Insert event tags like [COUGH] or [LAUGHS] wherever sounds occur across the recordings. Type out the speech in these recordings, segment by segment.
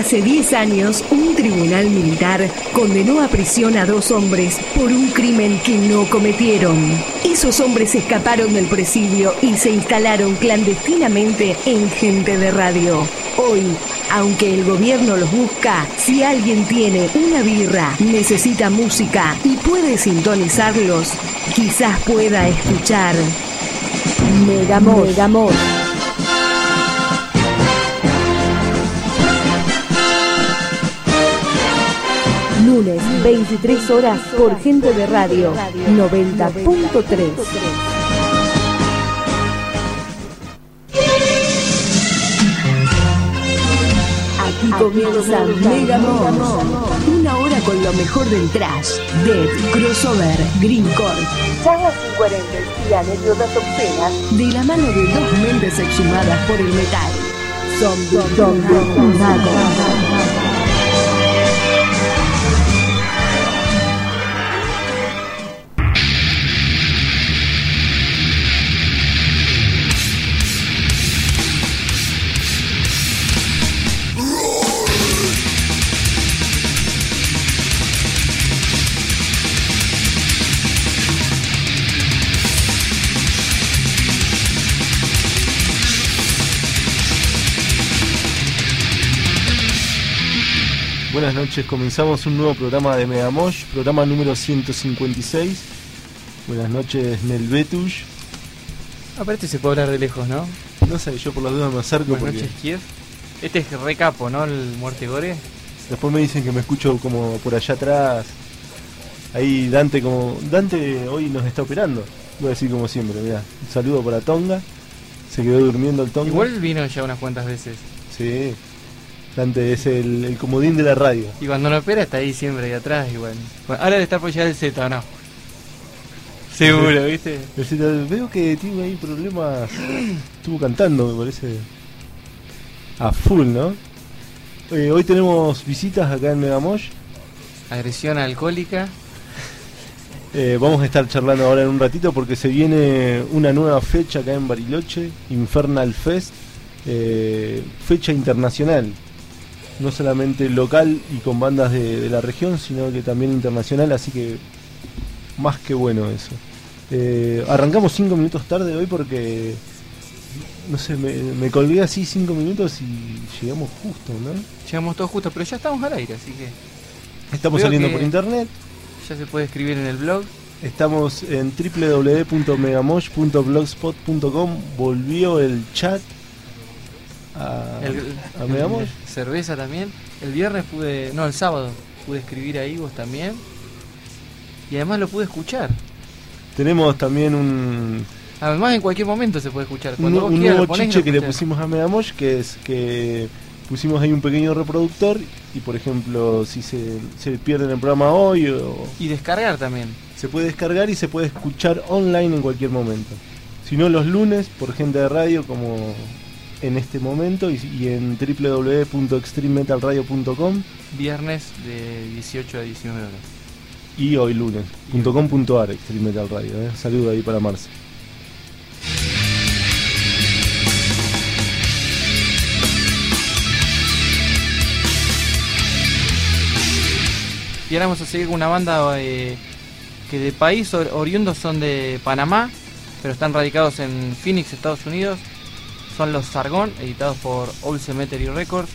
Hace 10 años, un tribunal militar condenó a prisión a dos hombres por un crimen que no cometieron. Esos hombres escaparon del presidio y se instalaron clandestinamente en Gente de Radio. Hoy, aunque el gobierno los busca, si alguien tiene una birra, necesita música y puede sintonizarlos, quizás pueda escuchar Megamor. Megamor. Lunes, 23 horas por Gente de Radio 90.3. Aquí comienza Megamor. Una hora con lo mejor del trash, death, crossover, greencore, charlas incoherentes y anécdotas obscenas de la mano de dos mentes exhumadas por el metal. Zombie, Buenas noches, comenzamos un nuevo programa de Megamosh, programa número 156. Buenas noches, Nel Betush. Aparte se puede hablar de lejos, ¿no? No sé, yo por las dudas me acerco Buenas porque noches, Kiev. Este es recapo, ¿no? El Muerte Gore. después me dicen que me escucho como por allá atrás. Ahí Dante como Dante hoy nos está operando. Voy a decir como siempre, mira, un saludo para Tonga. Se quedó durmiendo el Tonga. Igual vino ya unas cuantas veces. Sí. Dante es el, el comodín de la radio. Y cuando no opera está ahí siempre, ahí atrás igual. Bueno, ahora debe estar por llegar el Z, ¿o no? Seguro, ¿viste? El Veo que tiene ahí problemas. Estuvo cantando, me parece. A full, ¿no? Eh, hoy tenemos visitas acá en Megamosh. Agresión alcohólica. Eh, vamos a estar charlando ahora en un ratito porque se viene una nueva fecha acá en Bariloche, Infernal Fest, eh, fecha internacional, no solamente local y con bandas de, de la región, sino que también internacional, así que más que bueno eso. Eh, arrancamos cinco minutos tarde hoy porque, no sé, me, me colgué así cinco minutos y llegamos justo, ¿no? Llegamos todos justos, pero ya estamos al aire, así que Estamos saliendo por internet. ya se puede escribir en el blog. Estamos en www.megamosh.blogspot.com. Volvió el chat a, El, a el- cerveza también. El viernes pude, no, el sábado pude escribir ahí vos también. Y además lo pude escuchar. Tenemos también un, Además en cualquier momento se puede escuchar. un, Cuando vos un quieras nuevo chiche que le pusimos a Megamosh, que es que pusimos ahí un pequeño reproductor y por ejemplo si se, se pierden el programa hoy o, Y descargar también. se puede descargar y se puede escuchar online en cualquier momento. Si no los lunes por gente de radio como en este momento y, y en www.extrememetalradio.com Viernes de 18 a 19 horas. y hoy lunes .com.ar Extreme Metal Radio. ¿eh? Saludo ahí para Marce. Y ahora vamos a seguir con una banda eh, que de país or- oriundos son de Panamá, pero están radicados en Phoenix, Estados Unidos. Son los Sargón, editados por Old Cemetery Records.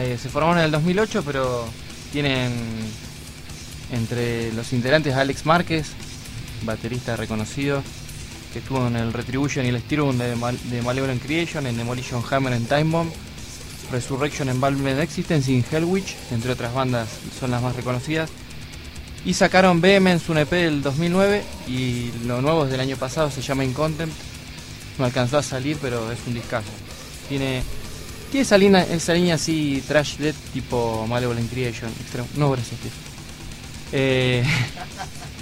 Eh, se formaron en el 2008, pero tienen entre los integrantes Alex Márquez, baterista reconocido, que estuvo en el Retribution y el Styrum de, Mal- Malevolent Creation, en Demolition Hammer en Time Bomb, Resurrection en Valve Existence y en Hellwitch, entre otras bandas son las más reconocidas. Y sacaron Vehemence un EP del 2009 y lo nuevo es del año pasado, se llama In Contempt. No alcanzó a salir, pero es un discazo. Tiene, tiene esa, línea, esa línea así trash death tipo Malevolent Creation. No, gracias, tío. Eh,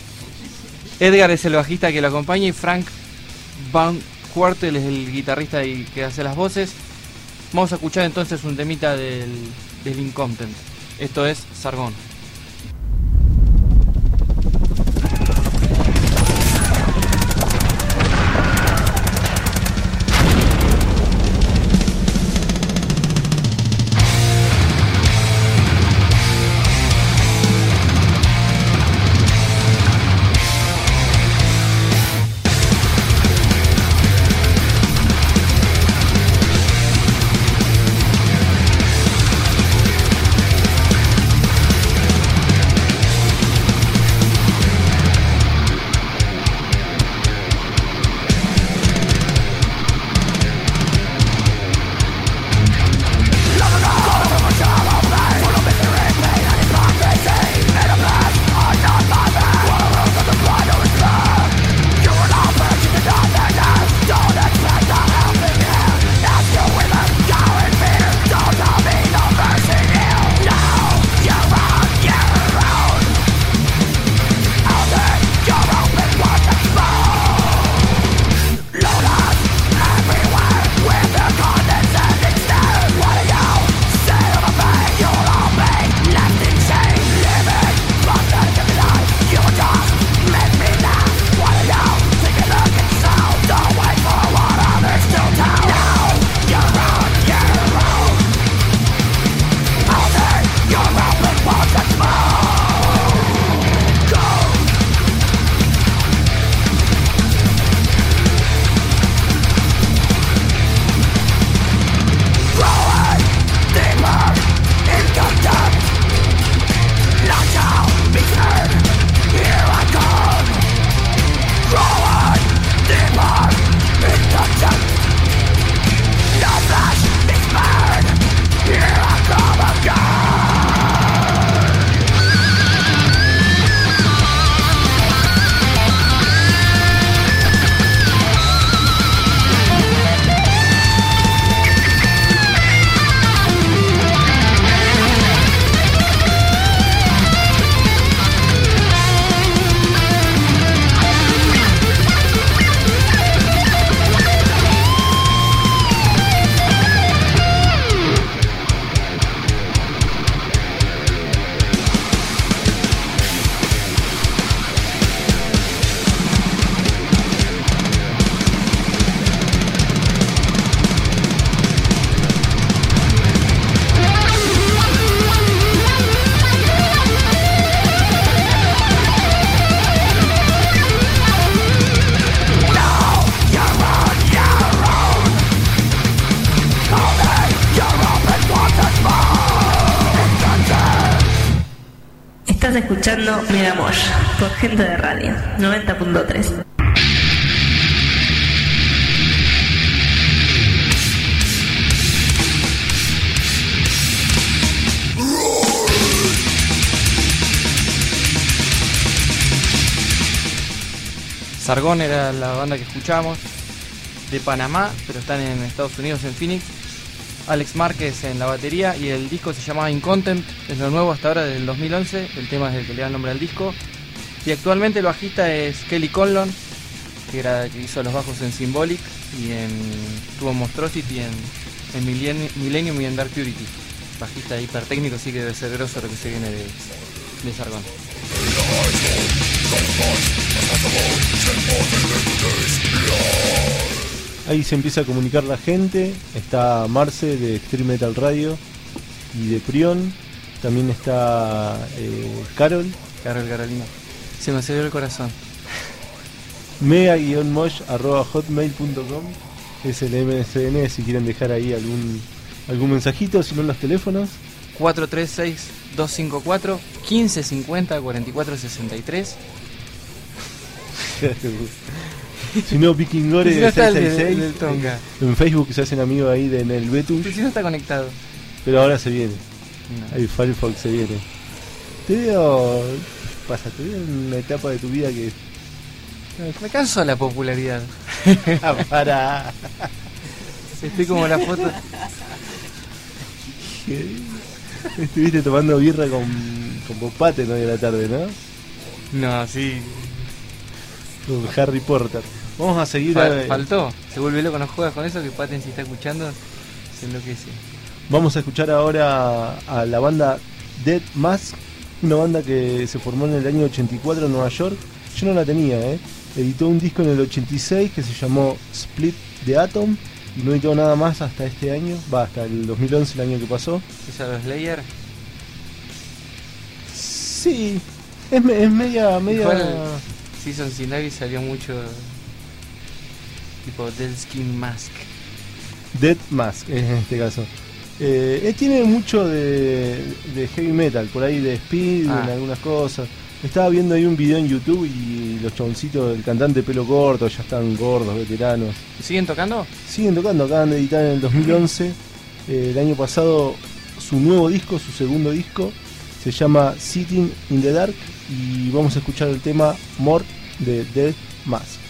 [LAUGHS] Edgar es el bajista que lo acompaña y Frank Van Quartel es el guitarrista y que hace las voces. Vamos a escuchar entonces un temita del, del Incontent. Esto es Sargón. Escuchando Megamosh por gente de radio 90.3. Sargón era la banda que escuchamos, de Panamá, pero están en Estados Unidos, en Phoenix. Alex Márquez en la batería y el disco se llamaba In Contempt, es lo nuevo hasta ahora del 2011, el tema es el que le da el nombre al disco. Y actualmente el bajista es Kelly Conlon, que, era, que hizo los bajos en Symbolic y en tuvo Monstrosity en, en Millennium, y en Dark Purity. Bajista hipertécnico, así que debe ser grosso lo que se viene de, de Sargón. Ahí se empieza a comunicar la gente. Está Marce de Extreme Metal Radio y de Prion. También está eh, Carol. Carol Carolina. Se me aceleró el corazón. [LAUGHS] mega-mosh.hotmail.com es el MSN si quieren dejar ahí algún algún mensajito, si no los teléfonos. 436-254 1550 4463 si no, Vikingore 666. En Facebook se hacen amigos ahí de, en el Betus. si no está conectado. Pero ahora se viene. Ahí Firefox se viene. Te veo. Pasa, te veo en una etapa de tu vida que. Me canso la popularidad. [LAUGHS] Ah, para. Estoy como la foto. Estuviste tomando birra con, con Popate hoy de la tarde, ¿no? No, sí. Con Harry Potter. Vamos a seguir. Faltó. Se vuelve loco, no juegas con eso que Paten si está escuchando se enloquece. Vamos a escuchar ahora a la banda Dead Mask, una banda que se formó en el año 84 en Nueva York. Yo no la tenía, ¿eh? Editó un disco en el 86 que se llamó Split the Atom y no editó nada más hasta este año, va hasta el 2011, el año que pasó. ¿Es a los Slayer? Sí, es, es media... media... Season Cincinnati salió mucho tipo Dead Skin Mask. Dead Mask en este caso. Eh, tiene mucho de, heavy metal, por ahí de speed, en ah. algunas cosas. Estaba viendo ahí un video en YouTube y los chaboncitos del cantante pelo corto ya están gordos, veteranos. ¿Siguen tocando? Siguen tocando, acaban de editar en el 2011. Eh, el año pasado su nuevo disco, su segundo disco, se llama Sitting in the Dark y vamos a escuchar el tema More de Dead Mask.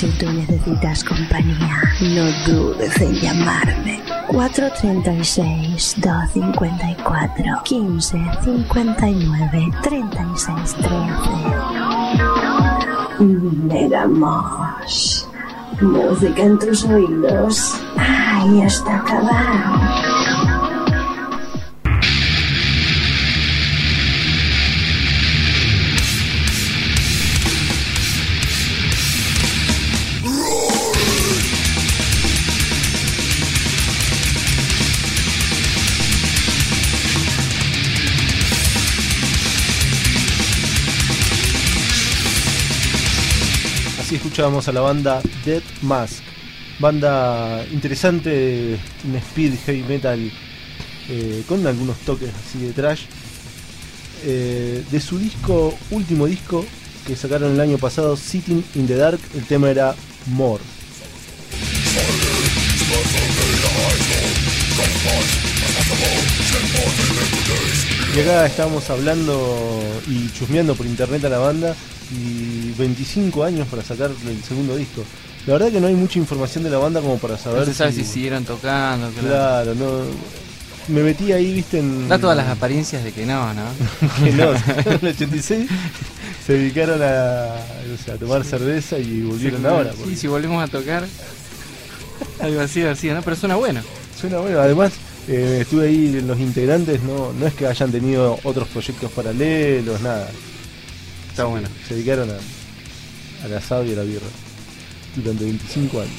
Si tú necesitas compañía, no dudes en llamarme. 436 254 15 59 36 13 Megamos. Música en tus oídos. Ay, hasta acabar. Escuchábamos a la banda Dead Mask. Banda interesante, un speed heavy metal eh, con algunos toques así de trash. Eh, de su disco, último disco que sacaron el año pasado, Sitting in the Dark, el tema era More. Y acá estábamos hablando y chusmeando por internet a la banda y 25 años para sacar el segundo disco. La verdad que no hay mucha información de la banda como para saber No se sabe si siguieron tocando. claro. Claro, no. Me metí ahí, viste, en. Da todas las apariencias de que no, ¿no? [LAUGHS] que no, en el 86 se dedicaron a, o sea, a tomar cerveza y volvieron ahora. Sí, si volvemos a tocar. [LAUGHS] Algo así, así, ¿no? Pero suena bueno. Suena bueno, además eh, estuve ahí los integrantes, no, no es que hayan tenido otros proyectos paralelos, nada. Está bueno. Se dedicaron a, al asado y a la birra durante 25 años.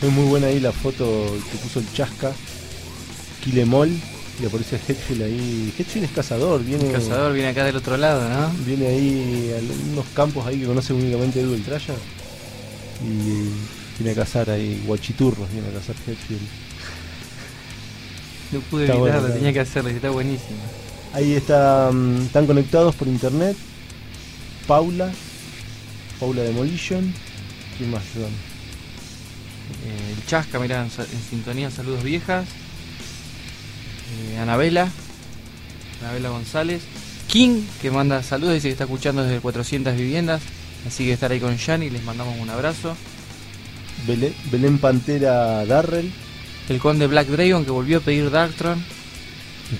Es muy buena ahí la foto que puso el Chasca, Kilemol, y aparece Hetfield ahí. Hetfield es cazador, viene, El cazador viene acá del otro lado, ¿no? viene ahí a unos campos ahí que conoce únicamente Edu el Traya y viene a cazar ahí guachiturros, viene a cazar Hetfield. No pude Está evitarlo, bueno, está tenía que hacerlo, y está buenísimo. Ahí están, están conectados por internet. Paula, Paula Demolition, ¿quién más? Eh, el Chasca, mirá, en sintonía, saludos viejas. Eh, Anabela, Anabela González. King, que manda saludos, dice que está escuchando desde 400 viviendas. Así que estar ahí con Yanni, les mandamos un abrazo. Belén, Belén Pantera Darrell, El conde Black Dragon, que volvió a pedir Darktron.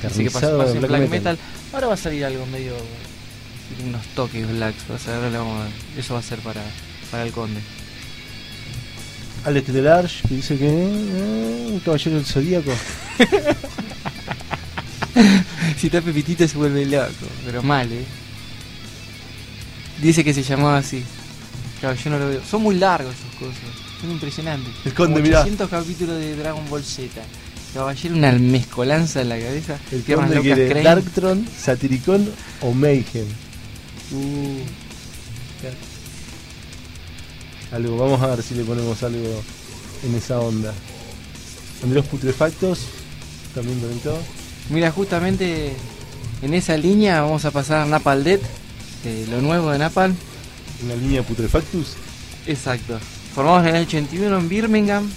Así que pas- encarnizado pasen de Black, Metal. Ahora va a salir algo medio. unos toques blacks. vamos a- eso va a ser para, para el conde. Alex Delarge, que dice que eh, un caballero del zodíaco. [LAUGHS] Si está Pepitito se vuelve loco, pero mal, eh. Dice que se llamaba así. Claro, yo no lo veo. Son muy largos esos cosas. Son impresionantes. El conde, Como mirá. 800 capítulos de Dragon Ball Z. Caballero, una mezcolanza en la cabeza. El conde locas, quiere. Darktron, Satiricón o Mayhem. Uh, Algo, vamos a ver si le ponemos algo en esa onda. Andrés Putrefactos, también conectado. Mira, justamente en esa línea vamos a pasar a Napal De lo nuevo de Napal. Una línea Putrefactus. Exacto. Formados en el 81 en Birmingham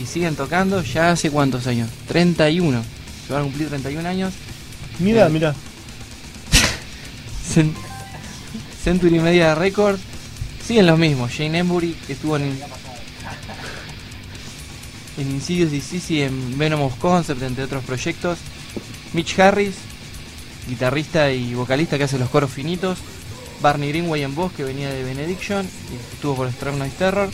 y siguen tocando ya hace cuántos años? 31. Se van a cumplir 31 años. Mira, Eh. mira. [LAUGHS] Cent- Century Media Records. Siguen los mismos. Shane Embury, que estuvo en, [LAUGHS] en Insidious y en Venomous Concept, entre otros proyectos. Mitch Harris, guitarrista y vocalista que hace los coros finitos. Barney Greenway en voz, que venía de Benediction, y estuvo por Strong Noise Terror.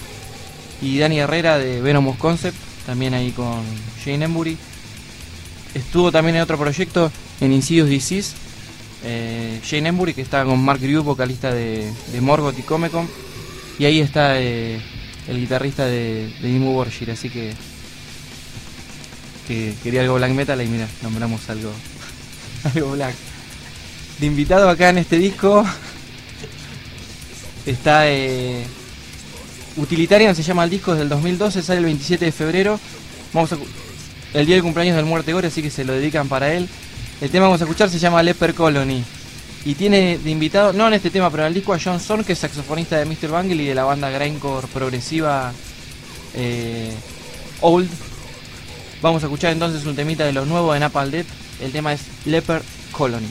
Y Danny Herrera de Venomous Concept, también ahí con Shane Embury. Estuvo también en otro proyecto, en Insidious Disease, eh, Jane Embury, que está con Mark Grew, vocalista de, de Morgoth y Comecom. Y ahí está eh, el guitarrista de, de Dimmu así que, que quería algo black metal y mira, nombramos algo, [LAUGHS] algo black. De invitado acá en este disco está eh, Utilitarian, se llama el disco, es del 2012, sale el 27 de febrero. Vamos a, el día del cumpleaños del Muerte Gore, así que se lo dedican para él. El tema que vamos a escuchar se llama Leper Colony. Y tiene de invitado, no en este tema, pero en el disco a John Son, que es saxofonista de Mr. Bangle y de la banda grindcore progresiva eh, Old. Vamos a escuchar entonces un temita de los nuevos de Napalm Death. El tema es Leper Colony.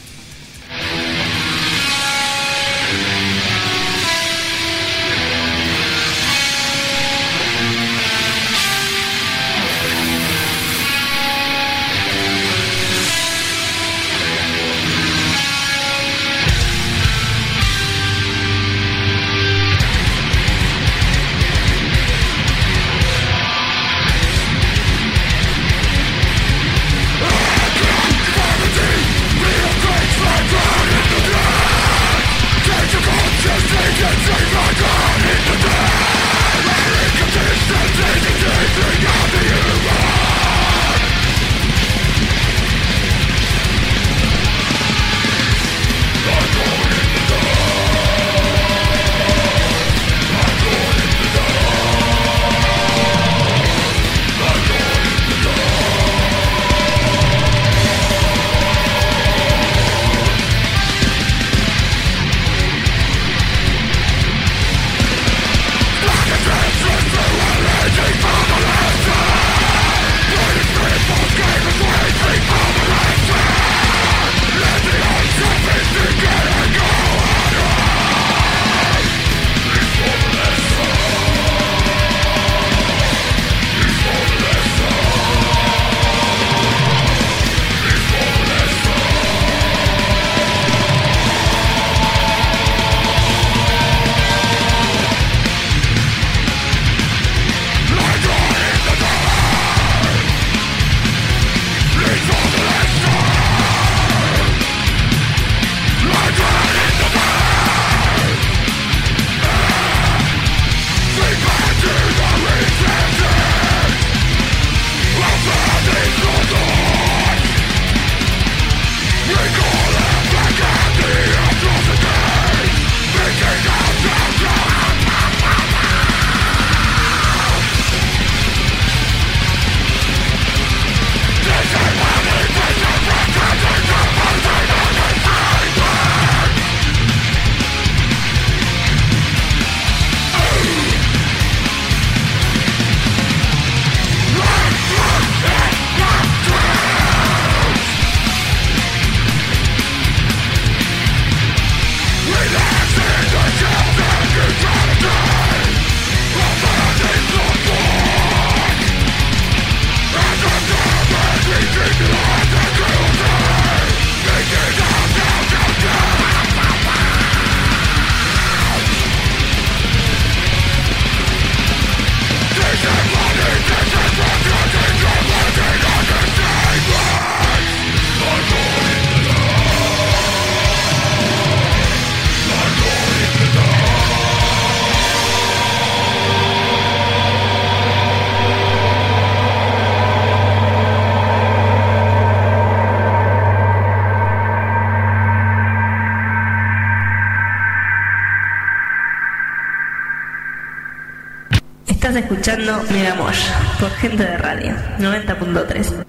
Escuchando Megamosh por gente de radio 90.3.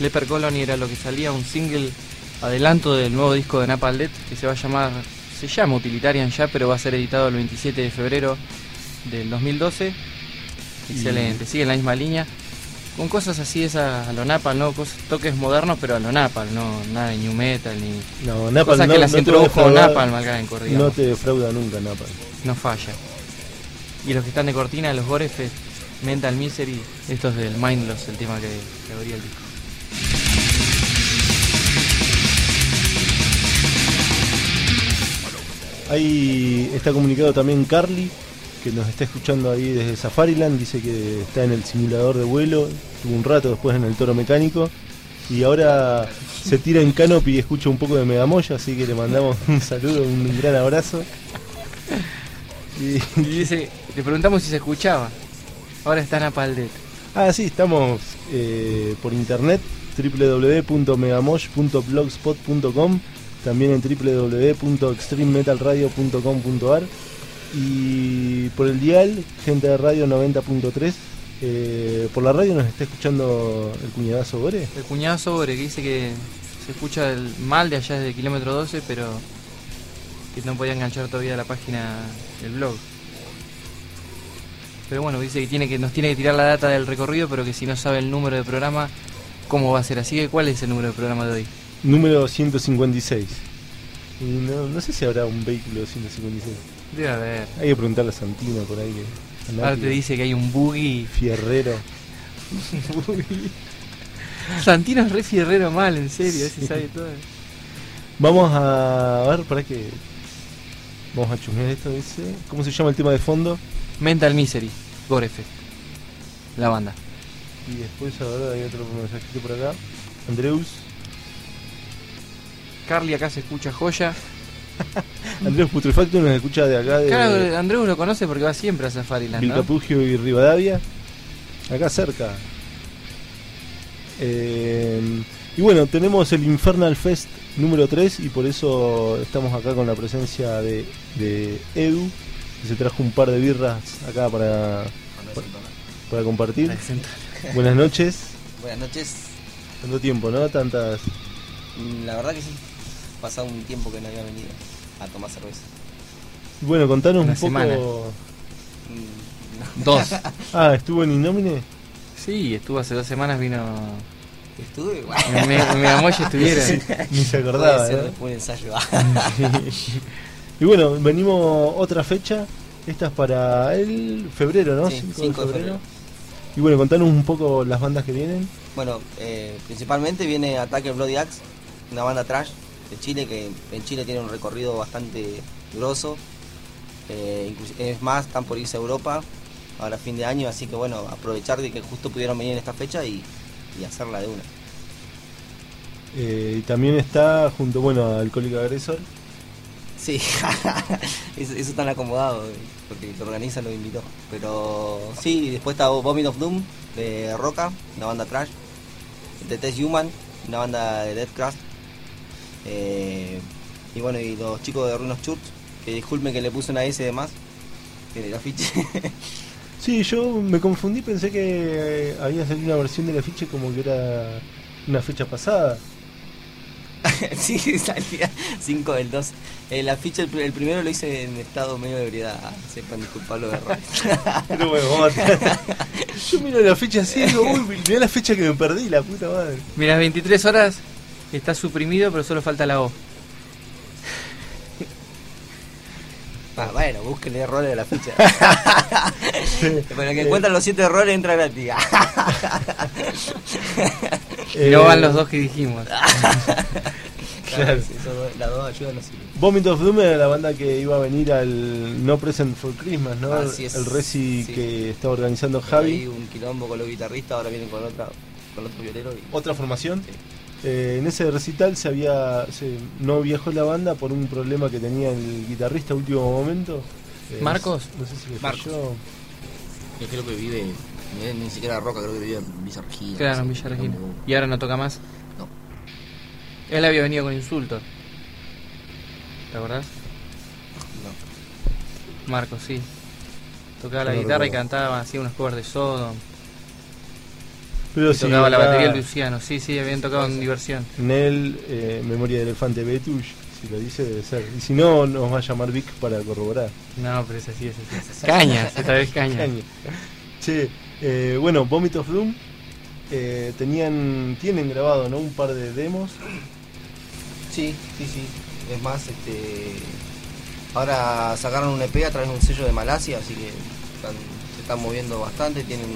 Leper Colony era lo que salía, un single adelanto del nuevo disco de Napalm Death que se va a llamar, se llama Utilitarian ya, pero va a ser editado el 27 de febrero del 2012. Excelente, sigue en la misma línea. Con cosas así es a, lo Napalm, ¿no? Cosas- toques modernos, pero a lo Napalm, no nada de New Metal ni. No, Napalm cosas no, que las no introdujo en Cordial. No No, te defrauda nunca Napalm. falla. Y los que están de cortina, los Gorefest, Mental Misery, estos del Mindless, el tema que, que abría el disco. Ahí está comunicado también Carly, que nos está escuchando ahí desde Safariland. Dice que está en el simulador de vuelo, tuvo un rato después en el toro mecánico. Y ahora se tira en canopy y escucha un poco de Megamoya, así que le mandamos un saludo, un gran abrazo. Y- Y dice, le preguntamos si se escuchaba. Ahora está Napalm Death. ah, sí, estamos eh, por internet, www.megamosh.blogspot.com, también en www.extrememetalradio.com.ar Y por el dial, gente de radio 90.3. Eh, por la radio nos está escuchando el cuñadazo Gore. El cuñado sobre que dice que se escucha mal de allá desde el kilómetro 12, pero que no podía enganchar todavía la página del blog. Pero bueno, dice que, tiene que nos tiene que tirar la data del recorrido, pero que si no sabe el número de programa, ¿cómo va a ser? Así que, ¿cuál es el número de programa de hoy? Número 156. Y no, no sé si habrá un vehículo 156. Debe haber. Hay que preguntarle a Santino por ahí. que- a Ahora te dice que hay un buggy. Fierrero. [LAUGHS] Santino es re fierrero mal, en serio, ese sabe todo. Vamos a, ver, para que. Vamos a chusmear esto, dice. ¿Cómo se llama el tema de fondo? Mental Misery, Gorefe. La banda. Y después ahora hay otro mensajito por acá. Andreus. Carly acá se escucha joya. [LAUGHS] Andreus Putrefacto nos escucha de acá de Claro, Andreu lo conoce porque va siempre a Safariland, ¿no? Vilcapugio y Rivadavia. Acá cerca. Eh, y bueno, tenemos el Infernal Fest número 3 y por eso estamos acá con la presencia de, de Edu, que se trajo un par de birras acá para, para compartir. Buenas noches. Buenas noches. Tanto tiempo, ¿no? Tantas. La verdad que sí. Pasado un tiempo que no había venido a tomar cerveza. Y Bueno, contanos Una un poco. semana. Mm. Dos. [LAUGHS] Ah, estuvo en Innomine. Sí, estuvo hace dos semanas, vino. Estuve, bueno. Me, me, me amó y estuvieron. [LAUGHS] Ni se Puede acordaba. ser ¿no? después un ensayo. [LAUGHS] Y bueno, venimos otra fecha. Esta es para el febrero, ¿no? Sí, 5 5 de febrero. Y bueno, contanos un poco las bandas que vienen. bueno, eh, principalmente viene Attacker Bloody Axe, una banda trash de Chile que en Chile tiene un recorrido bastante grosso. Eh, es más, están por irse a Europa ahora fin de año, así que bueno, aprovechar de que justo pudieron venir en esta fecha y, y hacerla de una. Eh, y también está junto, bueno, a Alcohólico Agresor. Sí, [LAUGHS] eso, eso tan acomodado, eh, porque que organiza lo invitó. Pero sí, después está Vomit of Doom de Roca, una banda trash. The Test Human, una banda de Deathcraft. Eh, y bueno, y los chicos de Ruinos Church, que disculpen que le puse una S de más en el afiche. [LAUGHS] Sí, yo me confundí, pensé que había salido una versión del afiche como que era una fecha pasada. [LAUGHS] sí, salía 5 del 2. El afiche, el, el primero lo hice en estado medio de ebriedad, sepan disculparlo de error. [LAUGHS] Pero bueno, vamos a- Yo miro la fecha así y digo, uy, mirá la fecha que me perdí, la puta madre. Mira, 23 horas está suprimido, pero solo falta la O. Ah, bueno, busquen errores de la ficha. [LAUGHS] El que encuentran los 7 errores entra gratis. Y no van los dos que dijimos. [LAUGHS] claro, sí, eso, las dos ayudas no sirven. Vomit of Doom era la banda que iba a venir al No Present for Christmas, ¿no? Así es. El reci Sí. que estaba organizando Hay Javi. un quilombo con los guitarristas, ahora vienen con otra con otro violero. Y... Otra formación. Sí. Eh, en ese recital se había se- no viajó la banda por un problema que tenía el guitarrista a último momento. Eh, ¿Marcos? No sé si le Marcos. falló. Yo creo que vive, ni, siquiera Roca, creo que vive en Villa Regina. Claro, en no Villa Regina. como- Y ahora no toca más. No. Él había venido con insultos. ¿Te acordás? Marcos, sí. Tocaba la No guitarra y cantaba, hacía unos covers de Sodom. Pero sí, tocaba la batería Luciano. Sí, sí, habían tocado en diversión. Nel, eh, Memoria del Elefante Betush, si lo dice debe ser. Y si no, nos va a llamar Vic para corroborar. No, pero es así, es así. Cañas, [LAUGHS] esta vez cañas. Caña. Che, eh, bueno, Vomit of Doom eh, tenían, tienen grabado ¿no? un par de demos. Sí, sí, sí. Es más, este. Ahora sacaron un EP a través de un sello de Malasia, así que están- se están moviendo bastante. Tienen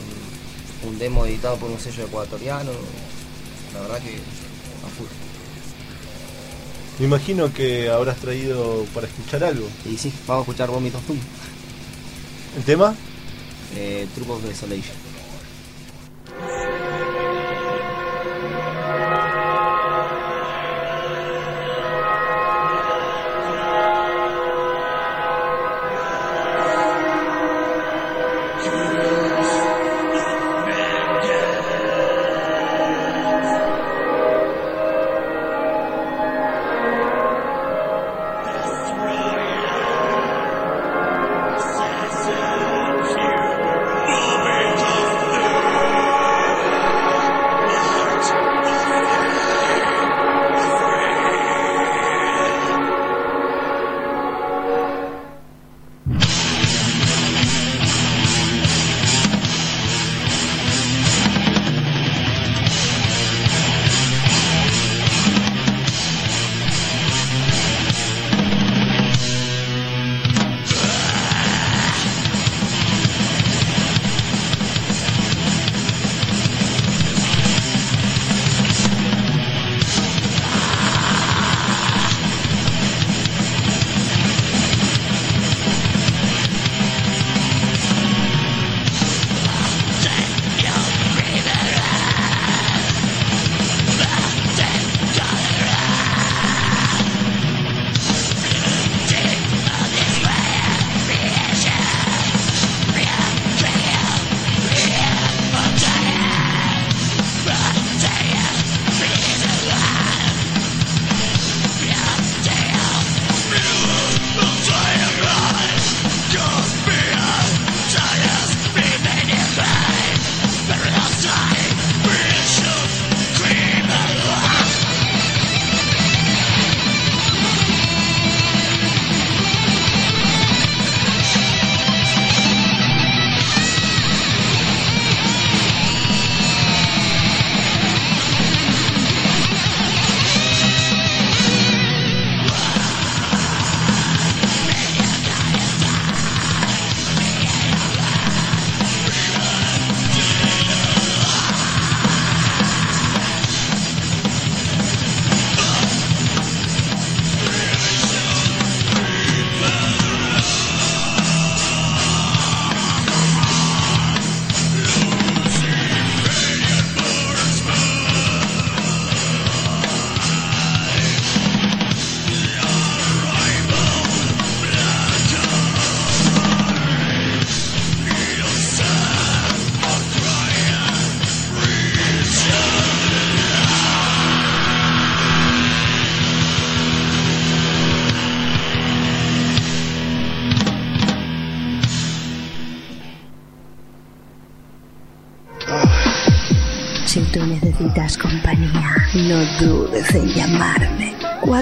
un demo editado por un sello ecuatoriano. La verdad que a full. Me imagino que habrás traído para escuchar algo. Y sí, vamos a escuchar Vomit of Doom, ¿El tema? eh, Troop of Desolation.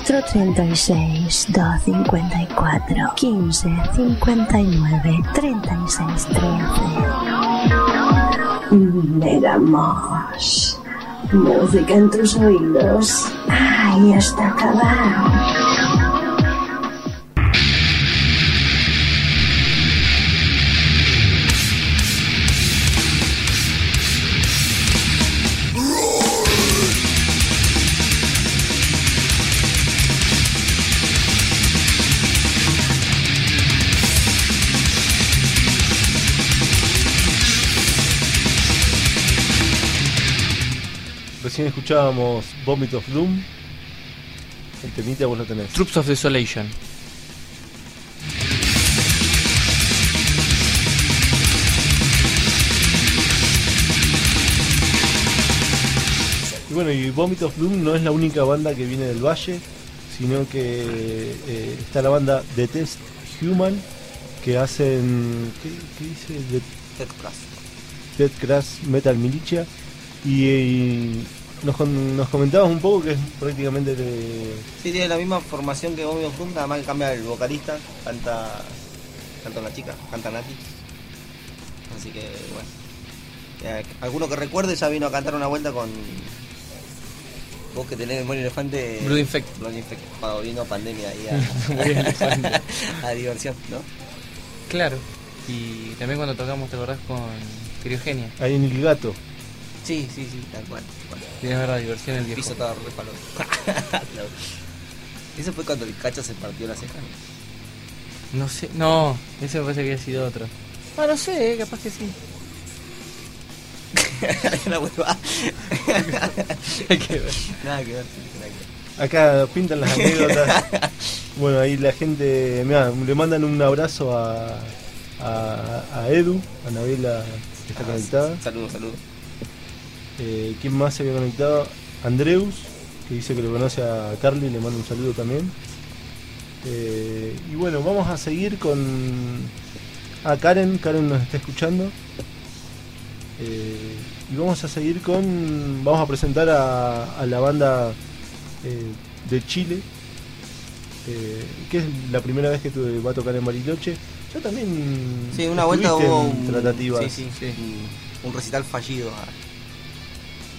436 254 15 59 36 13 Megamos. Música en tus oídos. Ay, está acabado. Recién escuchábamos Vomit of Doom. El temita vos lo tenés. Troops of Desolation. Y bueno, y Vomit of Doom no es la única banda que viene del Valle, sino que eh, está la banda The Test Human, que hacen. ¿Qué, qué dice? The Ted Crash. Dead Crash Metal Militia. Y, y nos, con- nos comentabas un poco que es prácticamente de. Sí, tiene la misma formación que Bomb of Doom, nada más que cambia el vocalista, canta canta una chica, canta Nati. Así que bueno. Ya, alguno que recuerde ya vino a cantar una vuelta con vos que tenés memoria elefante. Blood Infect. Blood Infect, cuando vino pandemia ahí [LAUGHS] elefante. a, [LAUGHS] a diversión, ¿no? Claro. Y también cuando tocamos, ¿te acordás con Criogenia? Ahí en el gato. Sí, sí, sí, tal cual. Diversión el El viejo. piso estaba re palo. Claro. [LAUGHS] Eso fue cuando el cacho se partió la ceja. No sé, no, ese me parece que había sido otro. Ah, no sé, capaz que sí. [LAUGHS] la huevada. Hay [LAUGHS] que ver. Nada que ver, sí, nada que ver. Acá pintan las anécdotas. bueno, ahí la gente. mirá, le mandan un abrazo a, a, a Edu, a Nabela que está Ah, conectada. Saludos, saludos. Eh, ¿Quién más se había conectado? Andreus, que dice que lo conoce a Carly, le mando un saludo también. Eh, y bueno, vamos a seguir con. A Karen, Karen nos está escuchando. Eh, y vamos a seguir con. Vamos a presentar a, a la banda de Chile, que es la primera vez que tu- va a tocar en Bariloche. Yo también. Sí, una vuelta hubo un, sí, sí, Un, un recital fallido ah,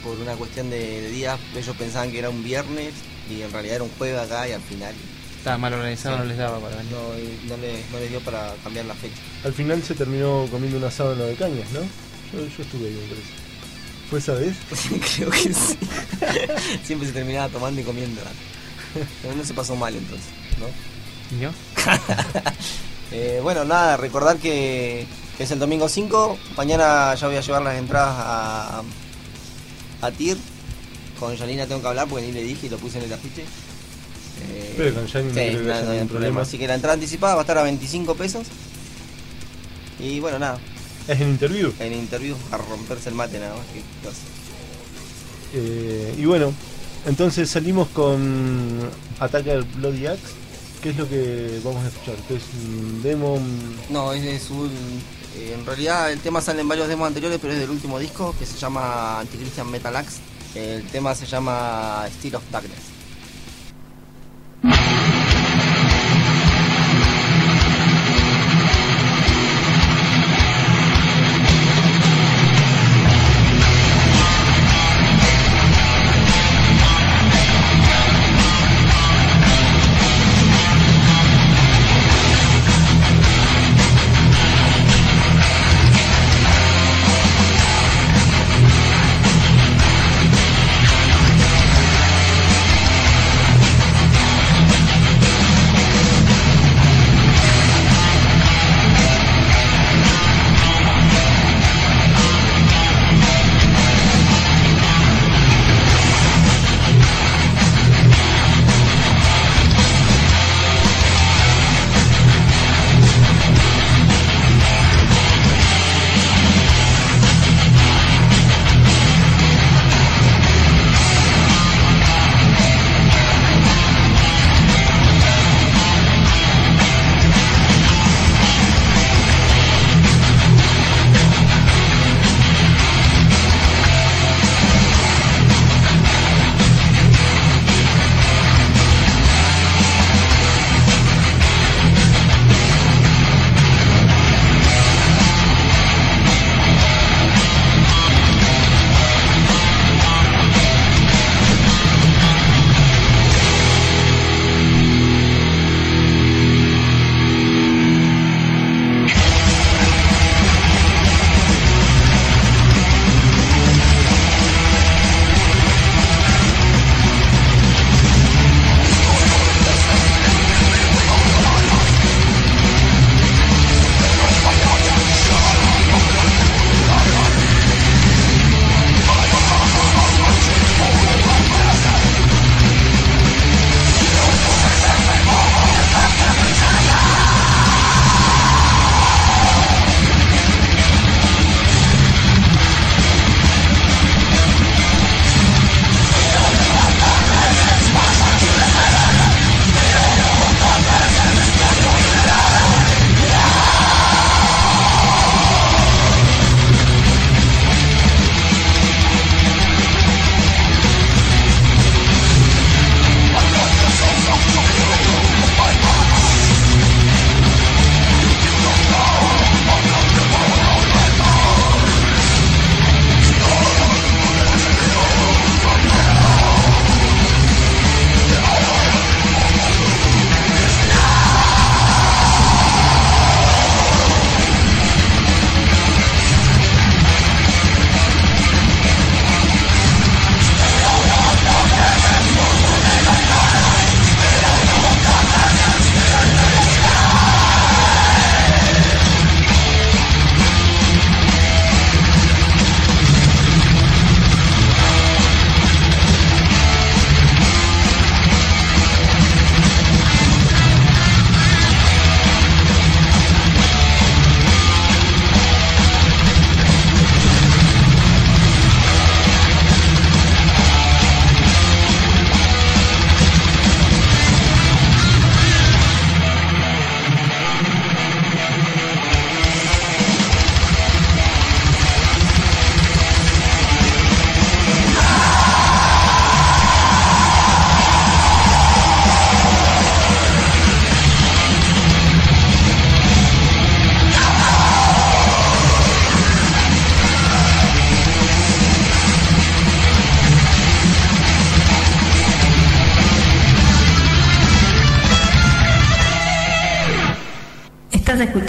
por una cuestión de, días. Ellos pensaban que era un viernes y en realidad era un jueves acá y al final Estaba mal organizado, Sí. no les daba para venir. no, no, les, no les dio para cambiar la fecha. Al final se terminó comiendo un asado en lo de cañas, ¿no? Yo, yo estuve ahí, me parece. ¿Fue esa vez? [LAUGHS] Creo que sí. [LAUGHS] Siempre se terminaba tomando y comiendo. Pero no se pasó mal entonces, ¿no? ¿Y yo? [LAUGHS] Eh, bueno, nada, recordar que, que es el domingo 5. Mañana ya voy a llevar las entradas a, Con Janina tengo que hablar porque ni le dije y lo puse en el afiche. Eh, Pero con Janina no sí, hay problema. problema. Así que la entrada anticipada va a estar a 25 pesos. Y bueno, nada, Es en interview. en interview a romperse el mate nada más. que. Eh, y bueno, entonces salimos con Attacker Bloody Axe. ¿Qué es lo que vamos a escuchar? ¿Qué es un demo? No, es, es un. Eh, en realidad el tema sale en varios demos anteriores, pero es del último disco que se llama Antichristian Metal Axe. El tema se llama Steel of Darkness.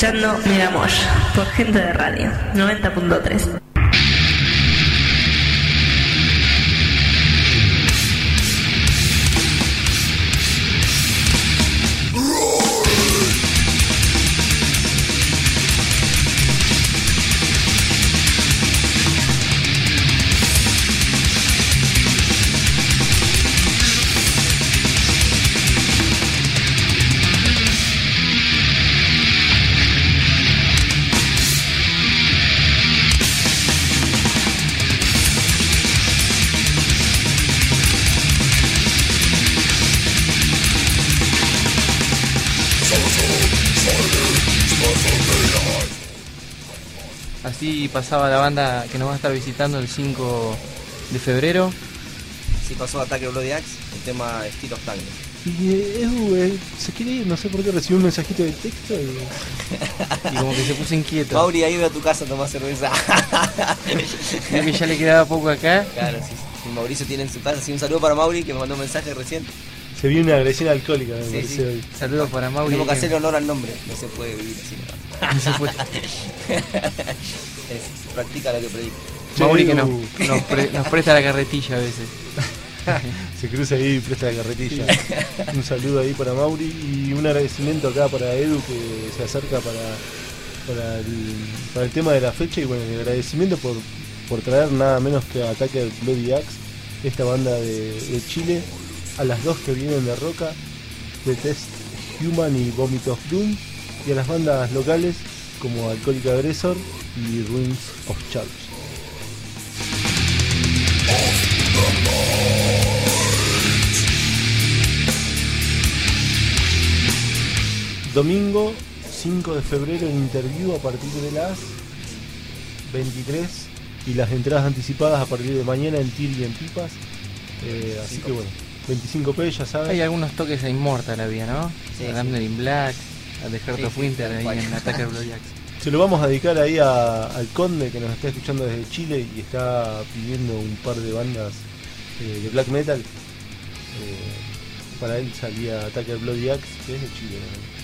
Escuchando Miramosh por gente de radio 90.3. pasaba la banda que nos va a estar visitando el 5 de febrero. Sí pasó Ataque Bloody Axe, el tema of Tango. Y eh, Edu eh, se quiere ir, no sé por qué recibió un mensajito de texto y... [LAUGHS] Y como que se puso inquieto. Mauri, ahí ve a tu casa a tomar cerveza. [LAUGHS] Creo que ya le quedaba poco acá. claro, sí, sí. Mauricio tiene en su casa. Sí, un saludo para Mauri que me mandó un mensaje recién. Se vio una agresión alcohólica, me Sí, hoy. Saludos para Mauri. Tenemos que que- hacerle honor al nombre. No se puede vivir así. ¿no? No se puede. [LAUGHS] Es- practica lo que predica. Mauri que Che, nos, Edu. nos pre- nos presta la carretilla a veces. [LAUGHS] Se cruza ahí y presta la carretilla. un saludo ahí para Mauri y un agradecimiento acá para Edu que se acerca para, para, el, para el tema de la fecha y bueno, el agradecimiento por, por traer nada menos que a Ataque al Bloody Axe, esta banda de, de Chile, a las dos que vienen de Roca, de Test Human y Vomit of Doom, y a las bandas locales como Alcoholic Aggressor y Ruins of Church. Domingo 5 de febrero en interview a partir de las 23 y las entradas anticipadas a partir de mañana en TIR y en Pipas. Eh, así que bueno, 25p ya Hay saben. algunos toques a Immortal había, ¿no? Sí, a sí. In Black, a The Heart Sí, of sí, Winter ahí en Attack of Bloody Axe. Se lo vamos a dedicar ahí al Conde que nos está escuchando desde Chile y está pidiendo un par de bandas eh, de black metal. Eh, para él salía al Bloody Axe, que es de Chile. ¿no?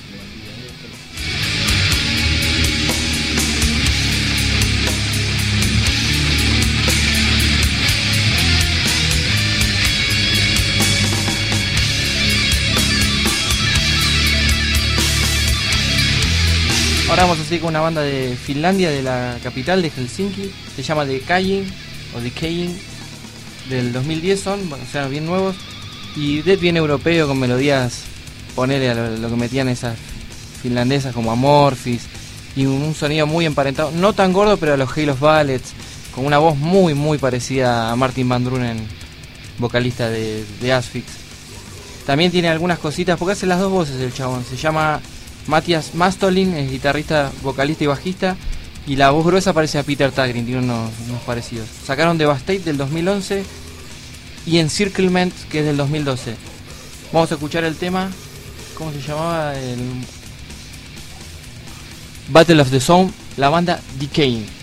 Ahora vamos a seguir con una banda de Finlandia, de la capital de Helsinki. Se llama The Decaying o Decaying. Del 2010 son, bueno, o sea, bien nuevos. Y death bien europeo con melodías, ponele a lo, que metían esas finlandesas como Amorphis. Y un, un sonido muy emparentado, no tan gordo, pero a los Halos Ballets. Con una voz muy, muy parecida a Martin Van Drunen, vocalista de, de Asphyx. También tiene algunas cositas, porque hace las dos voces el chabón. Se llama Matthias Mastolin, es guitarrista, vocalista y bajista. Y la voz gruesa parece a Peter Tagrin, tiene unos, parecidos. Sacaron Devastate del 2011 y Encirclement, que es del 2012. Vamos a escuchar el tema, ¿cómo se llamaba? El Battle of the Zone, la banda Decaying.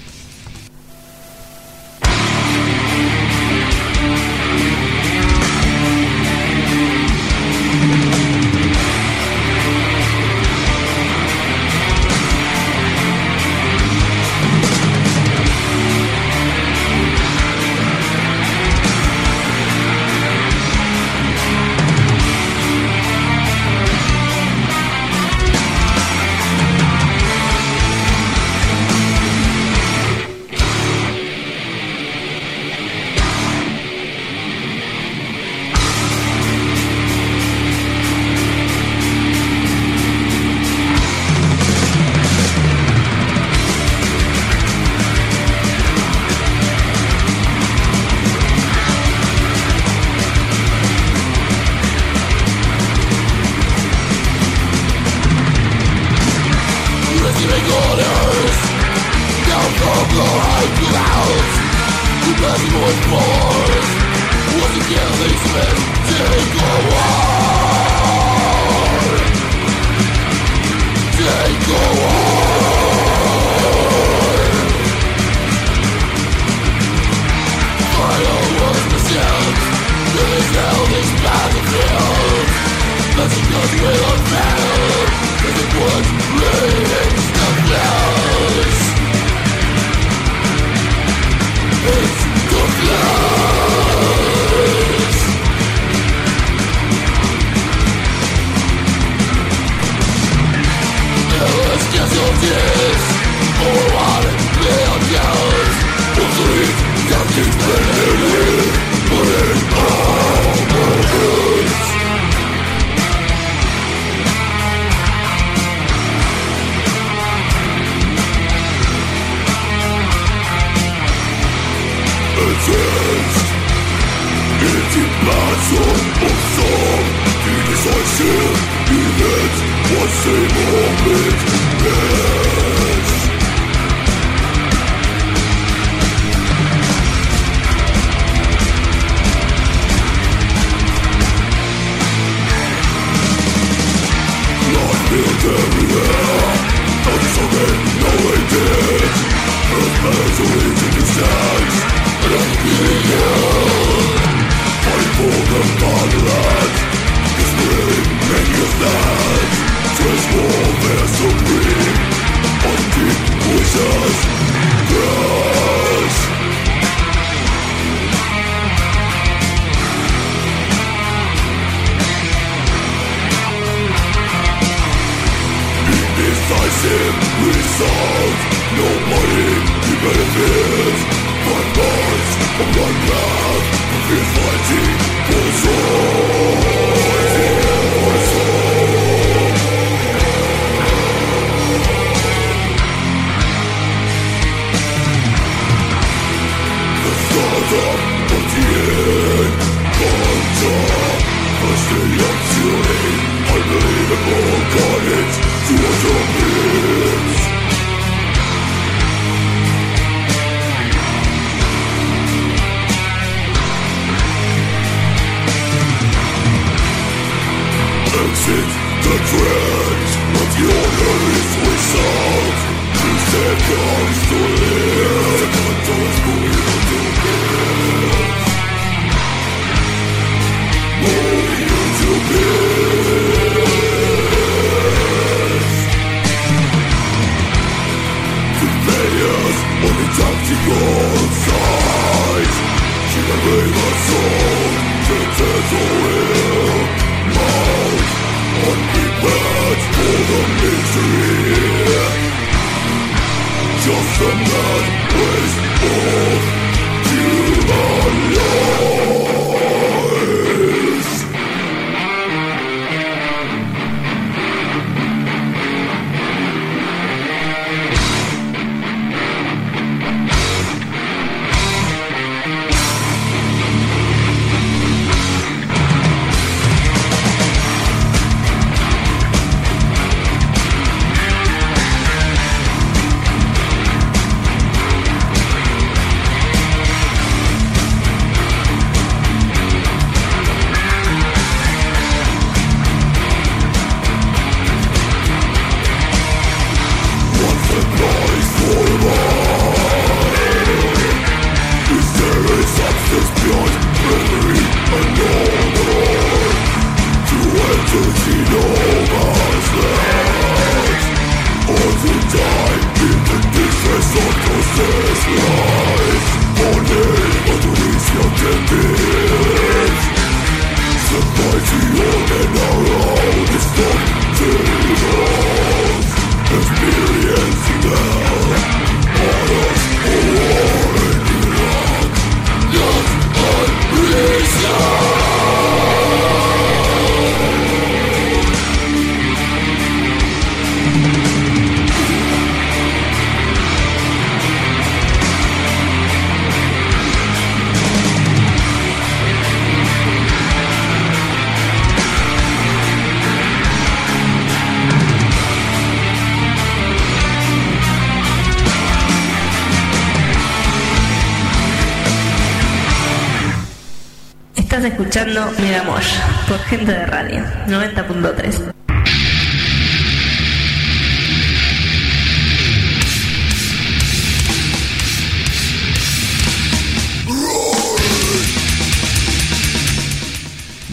Escuchando Miramosh por gente de radio 90.3.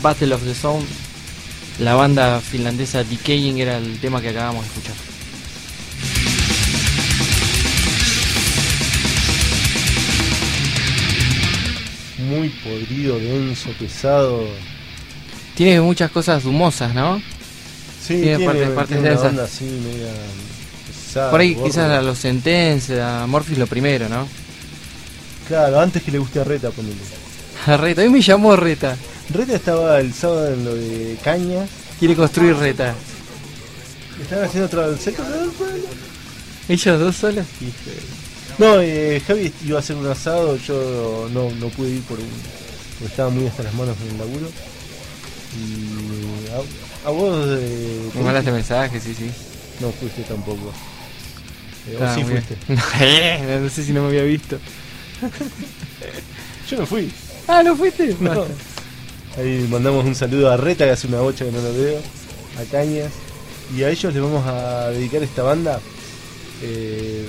Battle of the Sound, la banda finlandesa Decaying era el tema que acabamos de escuchar. Muy podrido, denso, pesado. Tiene muchas cosas humosas, ¿no? Sí, Tiene partes- partes una densas. onda así, media pesado, Por ahí quizás a los Sentences, a Morpheus lo primero, ¿no? Claro, antes que le guste a Reta, ponele. A Reta, hoy me llamó Reta. Reta estaba el sábado en lo de Caña. Quiere construir Reta. Estaban haciendo otra. ¿Ellos dos solos? No, eh, Javi iba a hacer un asado, yo no, no pude ir por un, porque estaba muy hasta las manos en el laburo. Y a, a vos eh, Me mandaste mensaje, sí, sí. no fuiste tampoco. Eh, Ah, o sí fuiste. [LAUGHS] no sé si no me había visto. [LAUGHS] Yo no fui. Ah, ¿no fuiste? [LAUGHS] No. Ahí mandamos un saludo a Reta, que hace una bocha que no lo veo, a Cañas. Y a ellos les vamos a dedicar esta banda. Eh,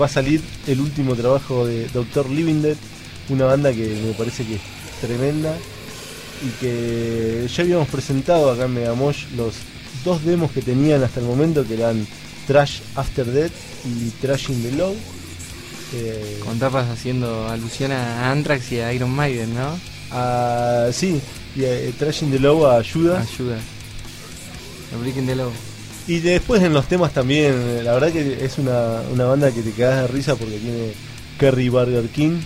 va a salir el último trabajo de Dr. Living Dead, una banda que me parece que es tremenda y que ya habíamos presentado acá en Megamosh los dos demos que tenían hasta el momento, que eran Trash After Death y Trash in the Low. Eh, Con tapas haciendo alusión a Anthrax y a Iron Maiden, ¿no? a- sí, y eh, Trash in the Low ayuda. Ayuda. El Breaking the Law. Y después en los temas también, eh, la verdad que es una, una banda que te quedas de risa porque tiene Kerry Burger King.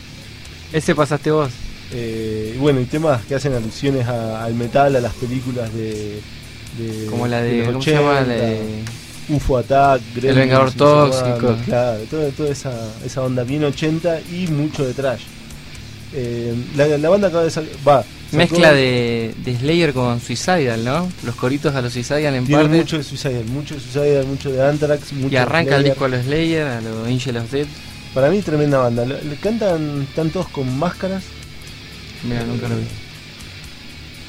Ese pasaste vos. eh, bueno, y temas que hacen alusiones a- al metal, a las películas de. de- Como la de. los ¿Cómo se llama? La 80, de- UFO Attack, Gremlins, Vengador sé cuándo, Tóxico. Claro, toda, toda esa, esa onda bien 80 y mucho de trash. Eh, la, la banda acaba de sacar. Va. Mezcla de, de Slayer con Suicidal, ¿no? Los coritos a los Suicidal en parte. mucho de Suicide, mucho de Suicide, mucho de Anthrax, mucho y arranca de el disco a los Slayer, a los Angel of Death. Para mí tremenda banda. Le, le cantan están todos con máscaras. Mira, nunca lo vi.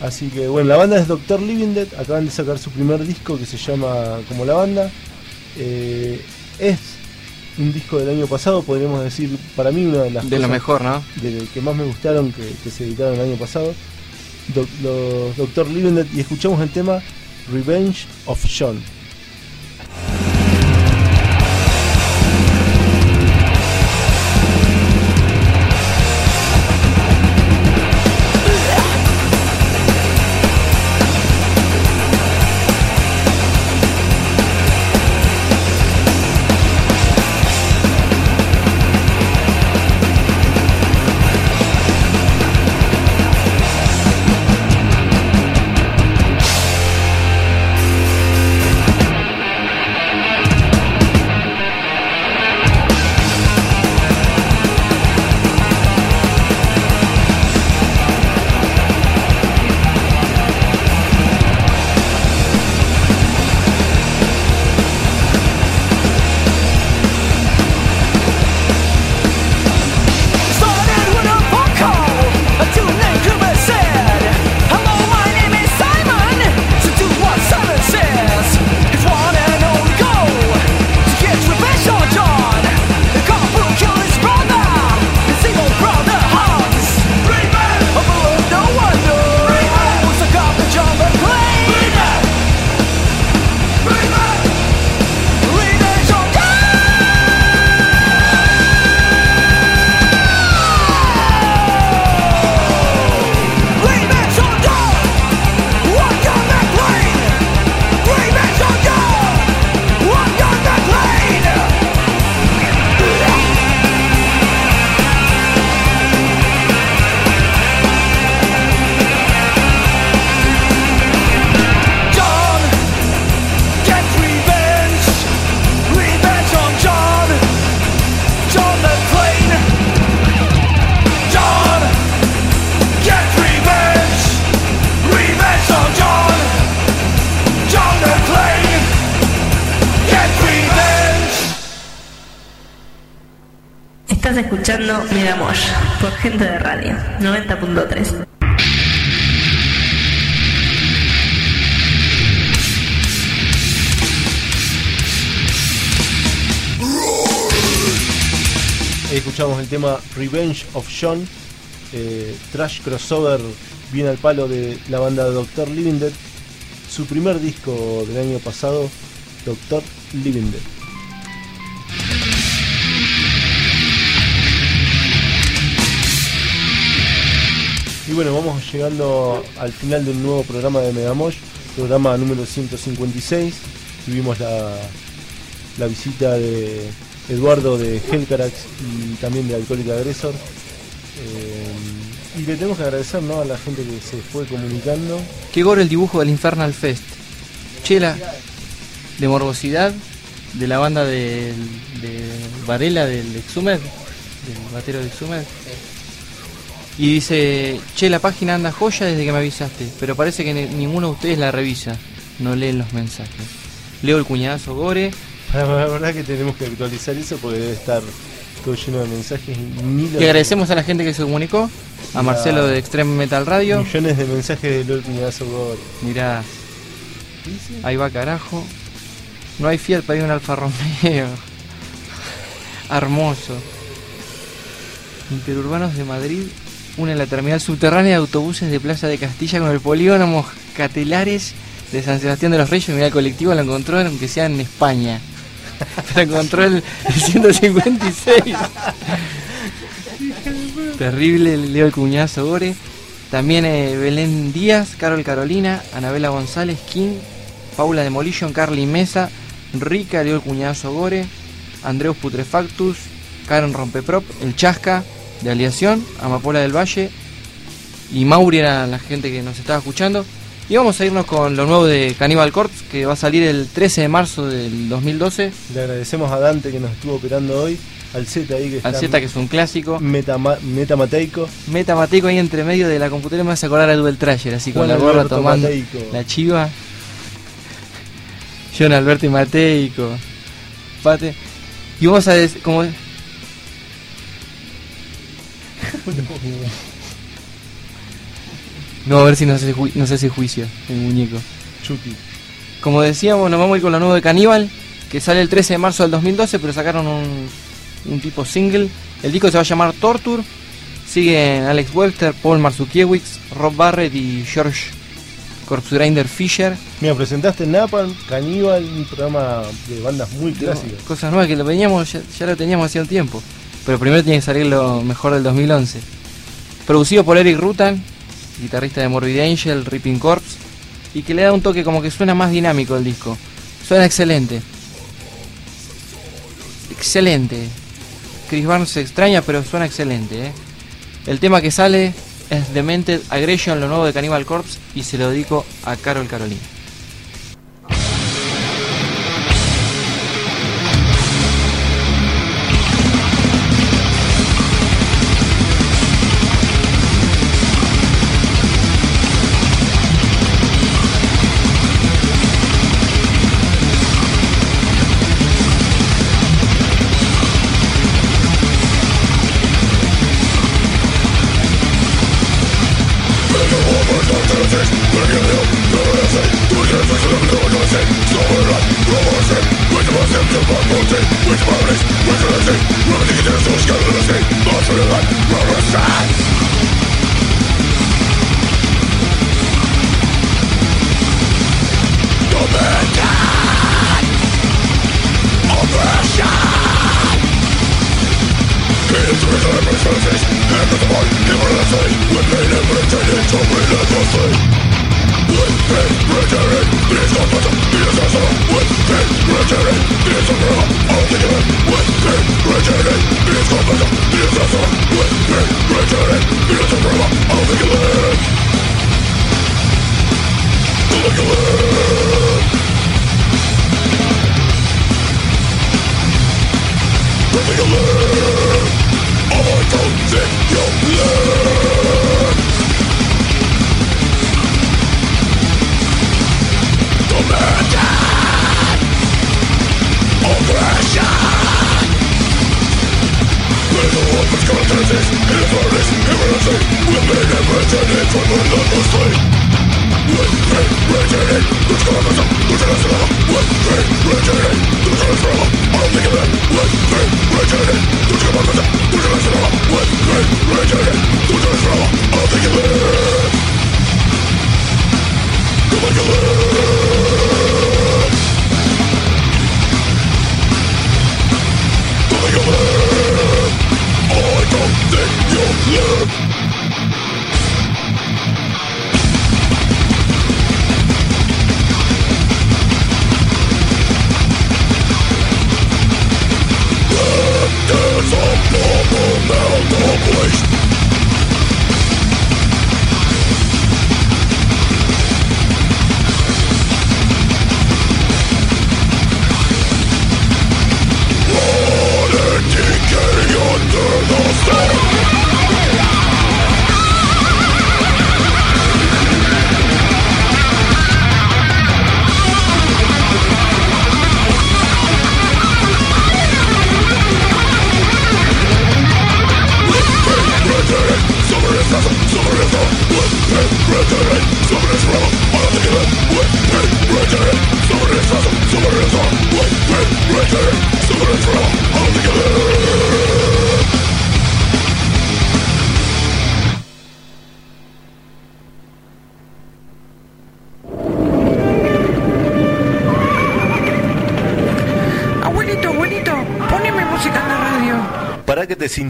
Así que bueno, la banda es Dr. Living Dead. Acaban de sacar su primer disco que se llama como la banda. Eh, es un disco del año pasado, podríamos decir, para mí una de las De lo mejor, ¿no? de que más me gustaron que, que se editaron el año pasado. Doc- los Dr. Living y escuchamos el tema Revenge of John. Escuchando Megamosh por gente de radio 90.3. Ahí escuchamos el tema Revenge of John, eh, trash crossover bien al palo de la banda Dr. Living Dead, su primer disco del año pasado, Dr. Living Dead. Y bueno, vamos llegando al final del nuevo programa de Megamosh, programa número 156. Tuvimos la, la visita de Eduardo de Hellcarax y también de Alcohólica Agresor. Eh, y le tenemos que agradecer ¿no? a la gente que se fue comunicando. Qué gore el dibujo del Infernal Fest. Chela, de morbosidad, de la banda de Varela del Exhumed, del batero del Exhumed. Y dice, che, la página anda joya desde que me avisaste, pero parece que ni- ninguno de ustedes la revisa, no leen los mensajes. Leo el cuñadazo gore, La verdad que tenemos que actualizar eso porque debe estar todo lleno de mensajes. y agradecemos a la gente que se comunicó, a Marcelo de Extreme Metal Radio. Millones de mensajes de LOL Cuñadazo Gore. Mirá, ahí va carajo. No hay Fiat para ir a un Alfa Romeo. [LAUGHS] Hermoso. Interurbanos de Madrid unen la terminal subterránea de autobuses de Plaza de Castilla con el polígono Moscatelares de San Sebastián de los Reyes. Mirá, el colectivo lo encontró, aunque sea en España. [LAUGHS] Lo encontró el, el 156. [LAUGHS] Terrible, Leo el cuñazo Gore. También eh, Belén Díaz, Carol Carolina, Anabela González, King, Paula Demolition, Carly Mesa, Rica, Leo el cuñazo Gore, Andreus Putrefactus, Karen Rompeprop, El Chasca de Aliación, Amapola del Valle y Mauri era la gente que nos estaba escuchando. Y vamos a irnos con lo nuevo de Cannibal Corpse que va a salir el 13 de marzo del 2012. Le agradecemos a Dante que nos estuvo operando hoy. Al Z ahí que Al está Z que es un clásico. metama- metamateico. Metamateico ahí entre medio de la computadora me hace acordar a Duel Trasher, así con la gorra tomando Mateico. la chiva. John Alberto y Mateico. Pate. Y vamos a como No, a ver si no se, ju- no se hace juicio el muñeco. Chucky. Como decíamos, nos vamos a ir con lo nuevo de Caníbal, que sale el 13 de marzo del 2012, pero sacaron un, un tipo single. El disco se va a llamar Torture. Siguen Alex Webster, Paul Marzukiewicz, Rob Barrett y George Corpse Grinder Fisher. Mira, presentaste Napalm, Caníbal, un programa de bandas muy clásicas. Cosas nuevas que lo veníamos, ya, ya lo teníamos hacía un tiempo. Pero primero tiene que salir lo mejor del 2011. Producido por Eric Rutan, guitarrista de Morbid Angel, Ripping Corpse, y que le da un toque como que suena más dinámico el disco. Suena excelente. Excelente. Chris Barnes se extraña, pero suena excelente. ¿eh? El tema que sale es Demented Aggression, lo nuevo de Cannibal Corpse, y se lo dedico a Carol Carolina.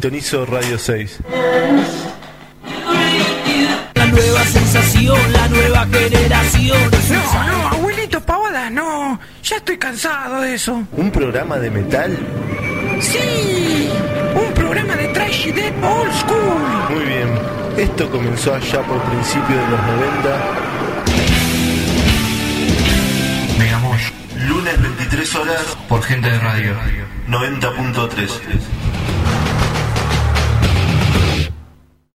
Sintonizo Radio 6. La nueva sensación, la nueva generación. No, no, abuelito Pavada, no. Ya estoy cansado de eso. ¿Un programa de metal? ¡Sí! Un programa de trash y old school. Muy bien. Esto comenzó allá por principios de los 90. Lunes 23 horas Por gente de radio. 90.3.